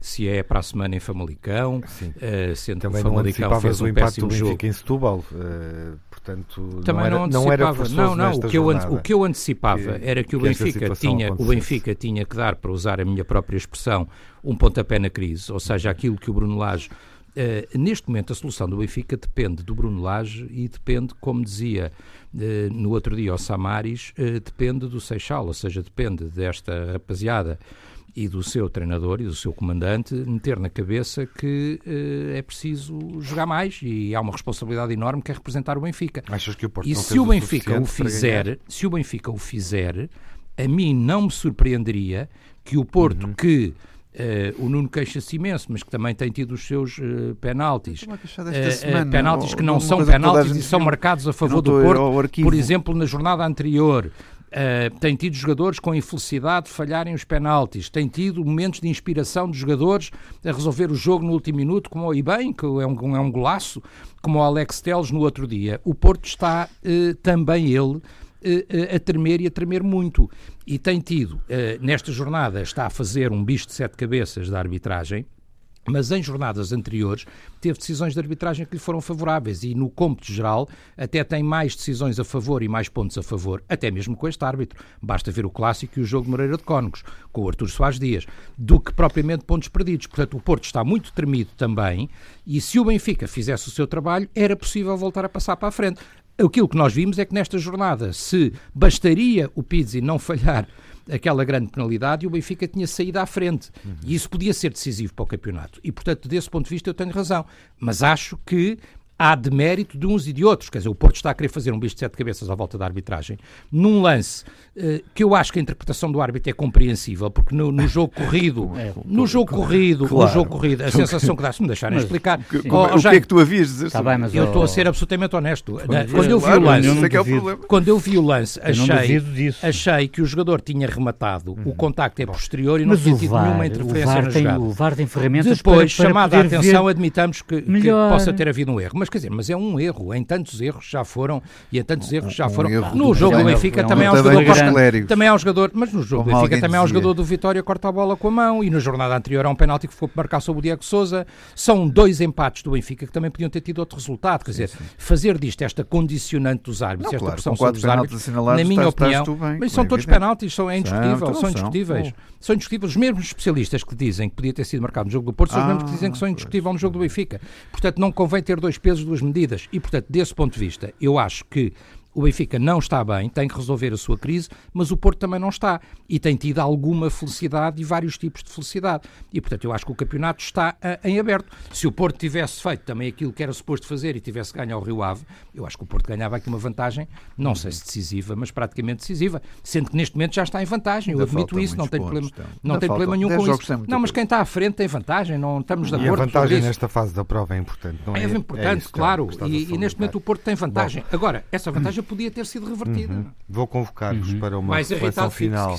se é para a semana em Famalicão, uh, sendo Também que o Famalicão fez um péssimo jogo. em Setúbal, uh, portanto Também não, era, não, era não, não, o que, eu, o que eu antecipava que, era que o que Benfica tinha, o Benfica tinha que dar, para usar a minha própria expressão, um pontapé na crise, ou seja, aquilo que o Bruno Lage Uh, neste momento, a solução do Benfica depende do Bruno Lage e depende, como dizia uh, no outro dia ao Samaris, uh, depende do Seixal, ou seja, depende desta rapaziada e do seu treinador e do seu comandante meter na cabeça que é preciso jogar mais e há uma responsabilidade enorme que é representar o Benfica. Achas que o Porto e se o Benfica o fizer, se o Benfica o fizer, a mim não me surpreenderia que o Porto uhum. que Uh, o Nuno queixa-se imenso, mas que também tem tido os seus uh, penaltis. Uh, penaltis que não são penaltis e são marcados a favor do Porto. Por exemplo, na jornada anterior, tem tido jogadores com infelicidade de falharem os penaltis, tem tido momentos de inspiração de jogadores a resolver o jogo no último minuto, como o Ibem, que é um, é um golaço, como o Alex Teles no outro dia. O Porto está também ele a tremer e a tremer muito. E tem tido, nesta jornada, está a fazer um bicho de sete cabeças da arbitragem mas em jornadas anteriores teve decisões de arbitragem que lhe foram favoráveis e no cômputo geral até tem mais decisões a favor e mais pontos a favor, até mesmo com este árbitro. Basta ver o clássico e o jogo de Moreira de Cónegos, com o Artur Soares Dias, do que propriamente pontos perdidos. Portanto, o Porto está muito tremido também e se o Benfica fizesse o seu trabalho, era possível voltar a passar para a frente. Aquilo que nós vimos é que nesta jornada, se bastaria o Pizzi não falhar aquela grande penalidade e o Benfica tinha saído à frente. Uhum. E isso podia ser decisivo para o campeonato. E, portanto, desse ponto de vista, eu tenho razão. Mas acho que há demérito de uns e de outros. Quer dizer, o Porto está a querer fazer um bicho de sete cabeças à volta da arbitragem, num lance uh, que eu acho que a interpretação do árbitro é compreensível, porque no, no jogo corrido, é, no jogo claro, corrido, claro. no jogo corrido, a sensação que dá, se me deixarem mas, explicar. Que, oh, o que é que tu havias dizer? Tá bem, mas eu estou a ser absolutamente honesto. Quando eu vi o lance, é quando eu vi o lance, achei, achei que o jogador tinha rematado, o uhum. contacto é posterior e não tinha tido nenhuma interferência na jogada. O VAR tem ferramentas Depois, para, para chamada a atenção, admitamos que, que possa ter havido um erro. Mas quer dizer, mas é um erro. Em tantos erros já foram e em tantos erros já foram. Um no jogo do Benfica também há um jogador também há um jogador, mas no jogo do Benfica também há um jogador do Vitória corta a bola com a mão e na jornada anterior há um penalti que ficou marcar sobre o Diego Sousa. São dois empates do Benfica que também podiam ter tido outro resultado. Quer dizer, sim, sim. fazer disto esta condicionante dos árbitros, não, esta claro, pressão sobre os árbitros, na minha opinião, bem, mas são todos penaltis, são é indiscutível, são, indiscutíveis. São indiscutíveis. Os mesmos especialistas que dizem que podia ter sido marcado no jogo do Porto são os mesmos que dizem que são indiscutíveis no jogo do Benfica. Portanto, não convém ter dois pesos, duas medidas. E, portanto, desse ponto de vista, eu acho que o Benfica não está bem, tem que resolver a sua crise, mas o Porto também não está. E tem tido alguma felicidade e vários tipos de felicidade. E, portanto, eu acho que o campeonato está uh, em aberto. Se o Porto tivesse feito também aquilo que era suposto fazer e tivesse ganho ao Rio Ave, eu acho que o Porto ganhava aqui uma vantagem, não sei se decisiva, mas praticamente decisiva. Sendo que neste momento já está em vantagem. Eu admito isso, não tem problema, então. não tem problema nenhum com isso. Não, mas quem está à frente tem vantagem, não estamos de e acordo. E a vantagem nesta fase da prova é importante, não é? É importante, é claro. E, e, neste momento o Porto tem vantagem. Bom. Agora, essa vantagem podia ter sido revertida. Uhum. Vou convocar-vos uhum. para uma Mais reflexão final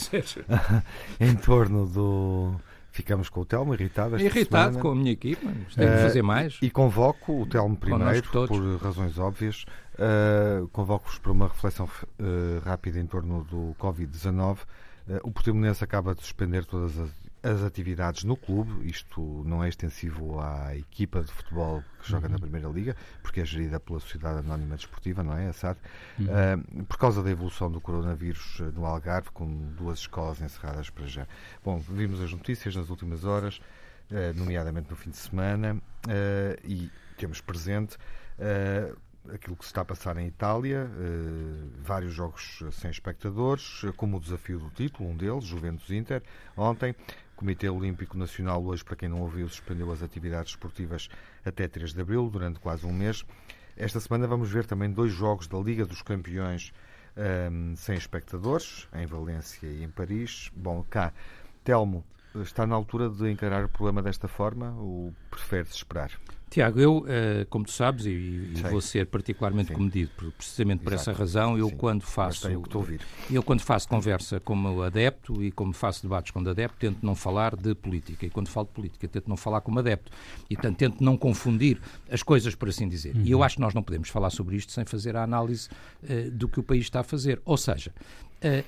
em torno do. Ficamos com o Telmo irritado. Irritado semana. com a minha equipe, tenho uh, fazer mais. E convoco o Telmo primeiro, por razões óbvias. Uh, Convoco-vos para uma reflexão uh, rápida em torno do Covid-19. Uh, o Portimonense acaba de suspender todas as as atividades no clube, isto não é extensivo à equipa de futebol que joga uhum. na Primeira Liga, porque é gerida pela Sociedade Anónima Desportiva, não é? A SAD, uhum. uh, por causa da evolução do coronavírus no Algarve, com duas escolas encerradas para já. Bom, vimos as notícias nas últimas horas, uh, nomeadamente no fim de semana, uh, e temos presente aquilo que se está a passar em Itália, eh, vários jogos sem espectadores, como o desafio do título, um deles, Juventus Inter, ontem. Comitê Olímpico Nacional, hoje, para quem não ouviu, suspendeu as atividades esportivas até 3 de abril, durante quase um mês. Esta semana vamos ver também dois jogos da Liga dos Campeões um, sem espectadores, em Valência e em Paris. Bom, cá, Telmo, está na altura de encarar o problema desta forma ou prefere-se esperar? Tiago, eu, uh, como tu sabes, e, e vou ser particularmente Sim. comedido precisamente por Exato. essa razão, eu Sim. quando faço eu quando faço conversa como adepto e como faço debates com adepto, tento não falar de política. E quando falo de política, tento não falar como adepto. E portanto, tento não confundir as coisas, por assim dizer. Uhum. E eu uhum. acho que nós não podemos falar sobre isto sem fazer a análise uh, do que o país está a fazer. Ou seja,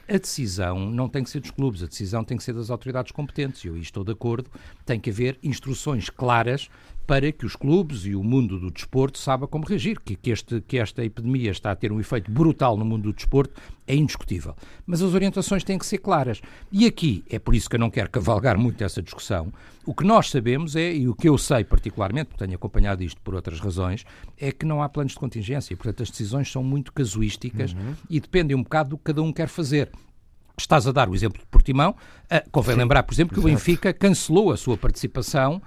a decisão não tem que ser dos clubes, a decisão tem que ser das autoridades competentes. Eu estou de acordo, tem que haver instruções claras para que os clubes e o mundo do desporto saiba como reagir. Que, que, este, que esta epidemia está a ter um efeito brutal no mundo do desporto é indiscutível. Mas as orientações têm que ser claras. E aqui, é por isso que eu não quero cavalgar muito essa discussão, o que nós sabemos é, e o que eu sei particularmente, porque tenho acompanhado isto por outras razões, é que não há planos de contingência. Portanto, as decisões são muito casuísticas uhum. e dependem um bocado do que cada um quer fazer. Estás a dar o exemplo de Portimão. Uh, convém Sim, lembrar, por exemplo, que exato. o Benfica cancelou a sua participação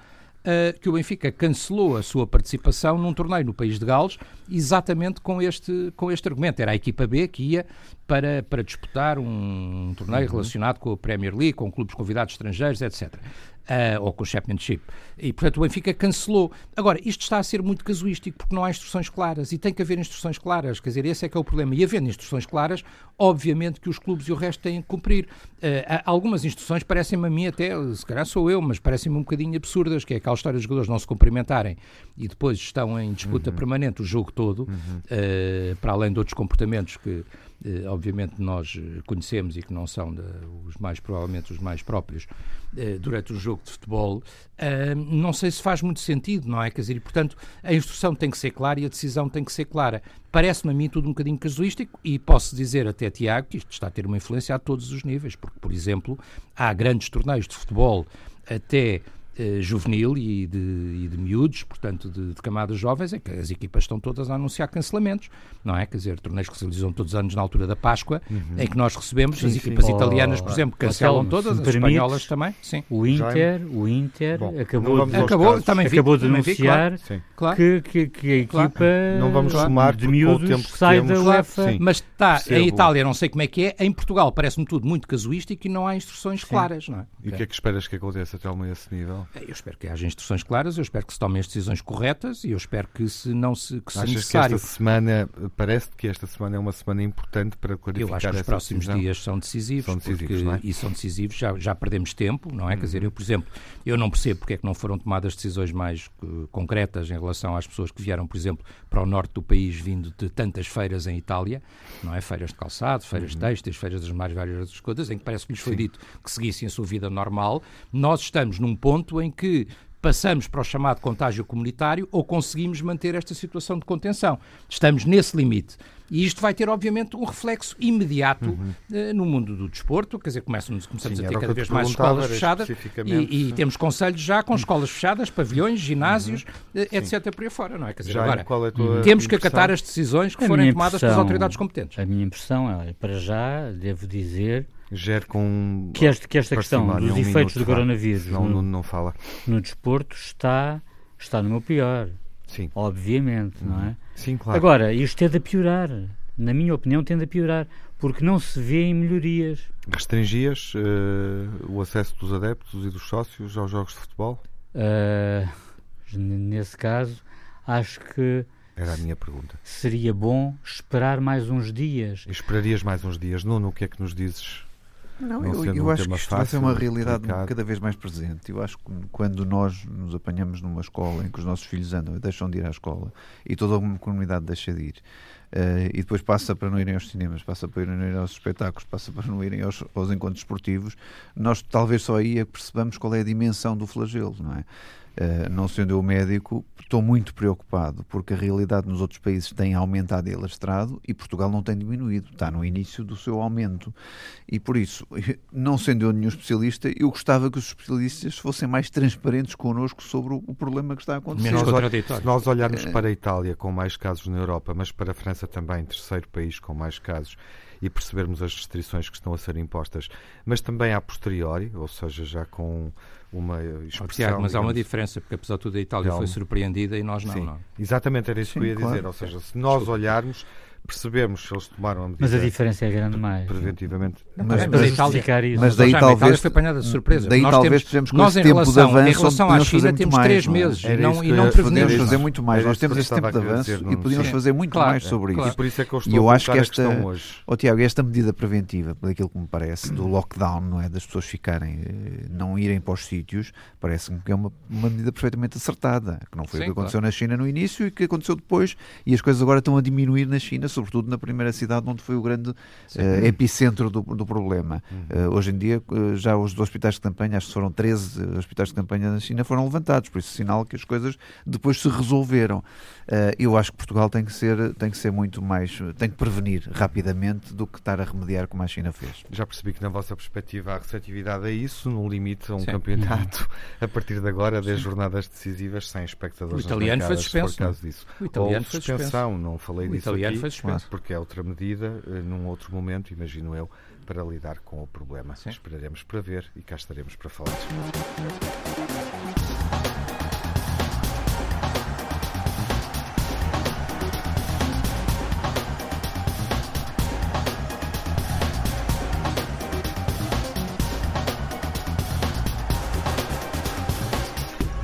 uh, que o Benfica cancelou a sua participação num torneio no país de Gales, exatamente com este, com este argumento. Era a equipa B que ia para, para disputar um torneio uhum. relacionado com a Premier League, com clubes convidados estrangeiros, etc uh, ou com o Championship. E, portanto, o Benfica cancelou. Agora, isto está a ser muito casuístico porque não há instruções claras e tem que haver instruções claras. Quer dizer, esse é que é o problema. E havendo instruções claras, obviamente que os clubes e o resto têm que cumprir. Uh, algumas instruções parecem-me a mim até, se calhar sou eu, mas parecem-me um bocadinho absurdas, que é aquela história dos jogadores não se cumprimentarem e depois estão em disputa uhum. permanente o jogo todo, uhum. uh, para além de outros comportamentos que eh, obviamente nós eh, conhecemos e que não são de, os mais provavelmente os mais próprios eh, durante um jogo de futebol, não sei se faz muito sentido, não é? Quer dizer, e, portanto, a instrução tem que ser clara e a decisão tem que ser clara. Parece-me a mim tudo um bocadinho casuístico e posso dizer até, Tiago, que isto está a ter uma influência a todos os níveis, porque, por exemplo, há grandes torneios de futebol até eh, juvenil e de, e de miúdos, portanto, de, de, camadas jovens, é que as equipas estão todas a anunciar cancelamentos, não é? Quer dizer, torneios que se realizam todos os anos na altura da Páscoa, uhum. em que nós recebemos, sim, as equipas sim. italianas, por exemplo, cancelam todas, as espanholas também. Sim. O Inter, o Inter Bom, acabou, de, acabou, também vi, acabou de também anunciar vi, claro. que, que, que, a equipa claro. não vamos somar de miúdos tempo que sai da UEFA. Mas está em Itália, não sei como é que é, em Portugal parece-me tudo muito casuístico e não há instruções claras, não é? E o que é que esperas que aconteça até a esse nível? Eu espero que haja instruções claras, eu espero que se tomem as decisões corretas e eu espero que se não se que se necessário. que esta semana, parece que esta semana é uma semana importante para clarificar Eu acho que os próximos decisão. dias são decisivos, são decisivos porque, é? e são decisivos, já, já perdemos tempo, não é? Uhum. Quer dizer, eu, por exemplo, eu não percebo porque é que não foram tomadas decisões mais uh, concretas em relação às pessoas que vieram, por exemplo, para o norte do país vindo de tantas feiras em Itália, não é? Feiras de calçado, feiras uhum. têxteis, feiras das mais várias outras coisas, em que parece que lhes foi Sim. dito que seguissem a sua vida normal. Nós estamos num ponto em que passamos para o chamado contágio comunitário ou conseguimos manter esta situação de contenção. Estamos nesse limite. E isto vai ter, obviamente, um reflexo imediato uhum. uh, no mundo do desporto. Quer dizer, começamos, começamos Sim, a ter cada vez mais escolas fechadas e, e, temos conselhos já com escolas fechadas, pavilhões, ginásios, uhum. uh, etc. por aí fora, não é? Quer dizer, já agora, é temos que acatar as decisões que a forem tomadas pelas autoridades competentes. A minha impressão é, para já, devo dizer gere com. Que, este, que esta questão dos um efeitos do coronavírus não, no, não fala. no desporto está, está no meu pior. Sim. Obviamente, não é? Sim, claro. Agora, isto tende a piorar. Na minha opinião, tende a piorar. Porque não se vê em melhorias. Restringias uh, o acesso dos adeptos e dos sócios aos jogos de futebol? Uh, nesse caso, acho que. Era a minha pergunta. Seria bom esperar mais uns dias. Esperarias mais uns dias. Nuno, o que é que nos dizes? Não, não eu, eu um acho que isto vai ser uma realidade complicado. cada vez mais presente. Eu acho que quando nós nos apanhamos numa escola em que os nossos filhos andam e deixam de ir à escola e toda uma comunidade deixa de ir, uh, e depois passa para não irem aos cinemas, passa para não irem aos espetáculos, passa para não irem aos, aos encontros esportivos, nós talvez só aí é que percebamos qual é a dimensão do flagelo, não é? Uh, não sendo eu médico, estou muito preocupado porque a realidade nos outros países tem aumentado e alastrado e Portugal não tem diminuído, está no início do seu aumento. E por isso, não sendo eu nenhum especialista, eu gostava que os especialistas fossem mais transparentes connosco sobre o, problema que está a acontecer. Menos Se nós olharmos para a Itália com mais casos na Europa, mas para a França também, terceiro país com mais casos, e percebermos as restrições que estão a ser impostas, mas também a posteriori, ou seja, já com uma expressão... Tiago, mas há uma diferença, porque apesar de tudo a Itália foi surpreendida e nós não, Sim, não. Exatamente, era isso Sim, que eu ia claro. dizer, ou seja, se nós olharmos percebemos se eles tomaram a medida. Mas a diferença é grande mais. Preventivamente. Não, mas, mas, isso. Mas daí talvez. Itália foi apanhada de surpresa. Daí nós talvez temos, com nós, esse tempo relação, de avanço. Em relação à China, temos mais, três é? meses e não, e não prevenimos. fazer muito mais. Nós temos esse tempo de avanço e podíamos fazer muito claro, mais sobre claro. isso. E por isso é que eu estou e eu acho que esta, hoje. Oh, Tiago, esta medida preventiva, daquilo que me parece, do lockdown, não é? Das pessoas ficarem, eh, não irem para os sítios, parece-me que é uma, uma medida perfeitamente acertada. Que não foi o que aconteceu na China no início e que aconteceu depois. E as coisas agora estão a diminuir na China, sobretudo na primeira cidade onde foi o grande uh, epicentro do, do problema. Uhum. Uh, hoje em dia, uh, já os hospitais de campanha, acho que foram 13 hospitais de campanha na China, foram levantados, por isso sinal que as coisas depois se resolveram. eu acho que Portugal tem que ser, tem que ser muito mais, tem que prevenir rapidamente do que estar a remediar como a China fez. Já percebi que na vossa perspectiva há receptividade a isso, no limite a um Sim. campeonato, a partir de agora, 10 jornadas decisivas sem espectadores. O italiano foi suspenso. Caso disso. O italiano Ou suspensão, não falei o disso italiano aqui. foi claro. porque é outra medida, eh, num outro momento, imagino eu, para lidar com o problema. Sim. Esperaremos para ver e cá estaremos para falar.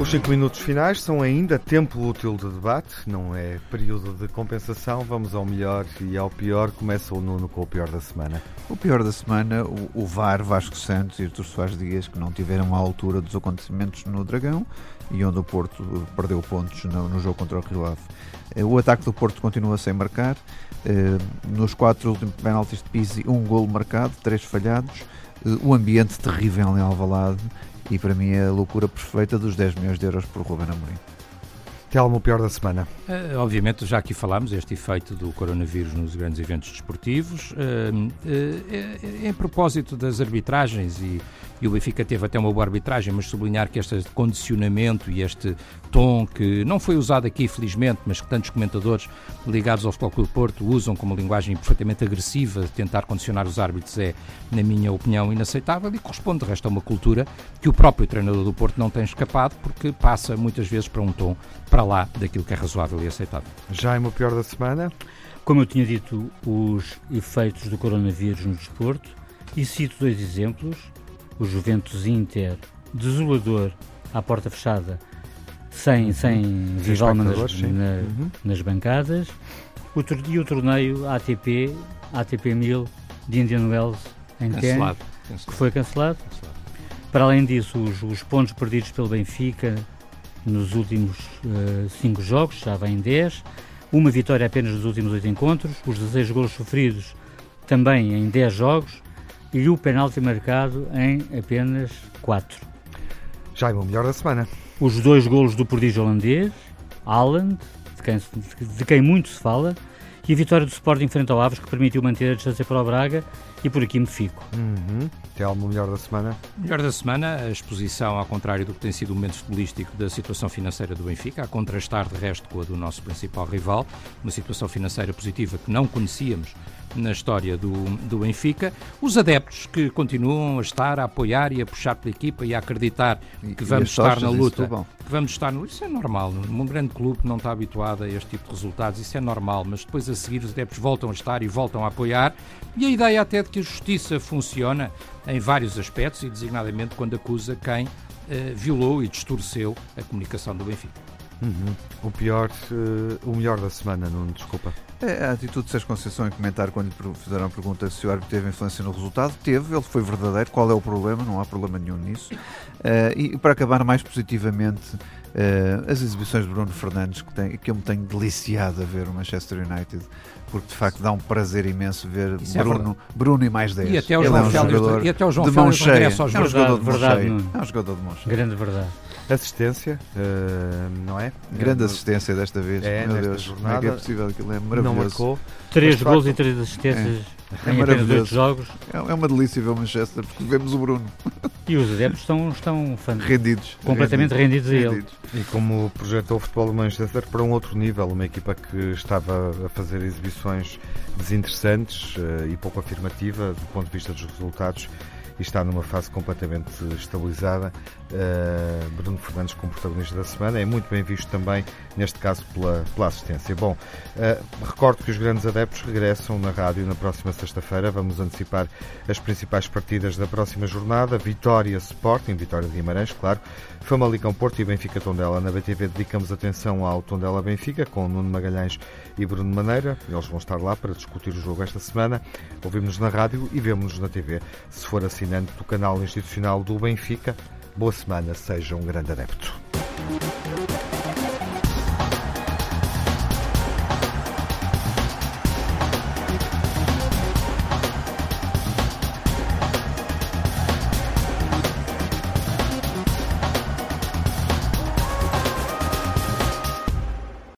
Os 5 minutos finais são ainda tempo útil de debate, não é período de compensação. Vamos ao melhor e ao pior. Começa o Nuno com o pior da semana. O pior da semana, o, o VAR, Vasco Santos e Artur Soares Dias, que não tiveram a altura dos acontecimentos no Dragão e onde o Porto perdeu pontos no, no jogo contra o Rio Ave. Eh, o ataque do Porto continua sem marcar. Eh, nos quatro últimos penaltis de Pizzi, um golo marcado, três falhados. Eh, o ambiente terrível em Alvalade e para mim é a loucura perfeita dos 10 milhões de euros por Ruben Amorim. Telmo, o pior da semana? Uh, obviamente, já aqui falámos, este efeito do coronavírus nos grandes eventos desportivos. Uh, uh, em propósito das arbitragens e e o Benfica teve até uma boa arbitragem, mas sublinhar que este condicionamento e este tom que não foi usado aqui, felizmente, mas que tantos comentadores ligados ao Futebol Clube Porto usam como linguagem perfeitamente agressiva tentar condicionar os árbitros é, na minha opinião, inaceitável e corresponde, de resto, a uma cultura que o próprio treinador do Porto não tem escapado porque passa muitas vezes para um tom para lá daquilo que é razoável e aceitável. Já o pior da semana? Como eu tinha dito, os efeitos do coronavírus no desporto e cito dois exemplos o Juventus Inter desolador à porta fechada, sem, uhum. sem Vivalma nas, na, uhum. nas bancadas, o, e o torneio ATP, ATP 1000 de Indian Wells em Cannes, que foi cancelado. cancelado. Para além disso, os, os, pontos perdidos pelo Benfica nos últimos 5 uh, jogos, já vem 10, uma vitória apenas nos últimos 8 encontros, os 16 golos sofridos também em 10 jogos, e o penalti marcado em apenas 4. Já é o melhor da semana. Os dois golos do prodígio holandês, Haaland, de quem, de quem muito se fala, e a vitória do Sporting frente ao Aves, que permitiu manter a distância para o Braga, e por aqui me fico. Uhum. Tem algo melhor da semana? Melhor da semana, a exposição, ao contrário do que tem sido o momento futebolístico da situação financeira do Benfica, a contrastar de resto com a do nosso principal rival, uma situação financeira positiva que não conhecíamos na história do, do Benfica. Os adeptos que continuam a estar a apoiar e a puxar pela equipa e a acreditar que vamos estar na luta. Que vamos estar no. Isso é normal. Um grande clube não está habituado a este tipo de resultados, isso é normal, mas depois a seguir os adeptos voltam a estar e voltam a apoiar. E a ideia até de que a justiça funciona em vários aspectos e designadamente quando acusa quem uh, violou e distorceu a comunicação do Benfica. Uhum. O pior, uh, o melhor da semana, não desculpa. É, a atitude de Sérgio Conceição em comentar quando lhe fizeram a pergunta se o árbitro teve influência no resultado, teve, ele foi verdadeiro, qual é o problema, não há problema nenhum nisso. Uh, e para acabar mais positivamente, uh, as exibições de Bruno Fernandes, que, tem, que eu me tenho deliciado a ver o Manchester United, porque de facto dá um prazer imenso ver é Bruno, é Bruno e mais 10. E até o João é um Félix, de mão cheia. É um jogador de mão cheia. É um jogador de mão cheia. Grande verdade. Assistência, uh, não é? Grande assistência desta vez. É, Meu Deus, jornada. Como é que é possível? Aquilo é maravilhoso. Não marcou. Três gols e três assistências. É. É maravilhoso. jogos. É, é uma delícia ver o Manchester, porque vemos o Bruno. E os adeptos estão, estão rendidos. Completamente rendidos, rendidos a ele. E como projetou o futebol do Manchester para um outro nível, uma equipa que estava a fazer exibições desinteressantes uh, e pouco afirmativa do ponto de vista dos resultados e está numa fase completamente estabilizada. Uh, Bruno Fernandes como protagonista da semana é muito bem visto também, neste caso, pela, pela assistência. Bom, uh, recordo que os grandes adeptos regressam na rádio na próxima sexta-feira. Vamos antecipar as principais partidas da próxima jornada. Vitória Sporting, Vitória de Guimarães, claro. Famalicão Porto e Benfica Tondela. Na BTV dedicamos atenção ao Tondela Benfica, com Nuno Magalhães e Bruno Maneira. Eles vão estar lá para discutir o jogo esta semana. Ouvimos-nos na rádio e vemos-nos na TV. Se for assinante do canal institucional do Benfica, boa semana, seja um grande adepto.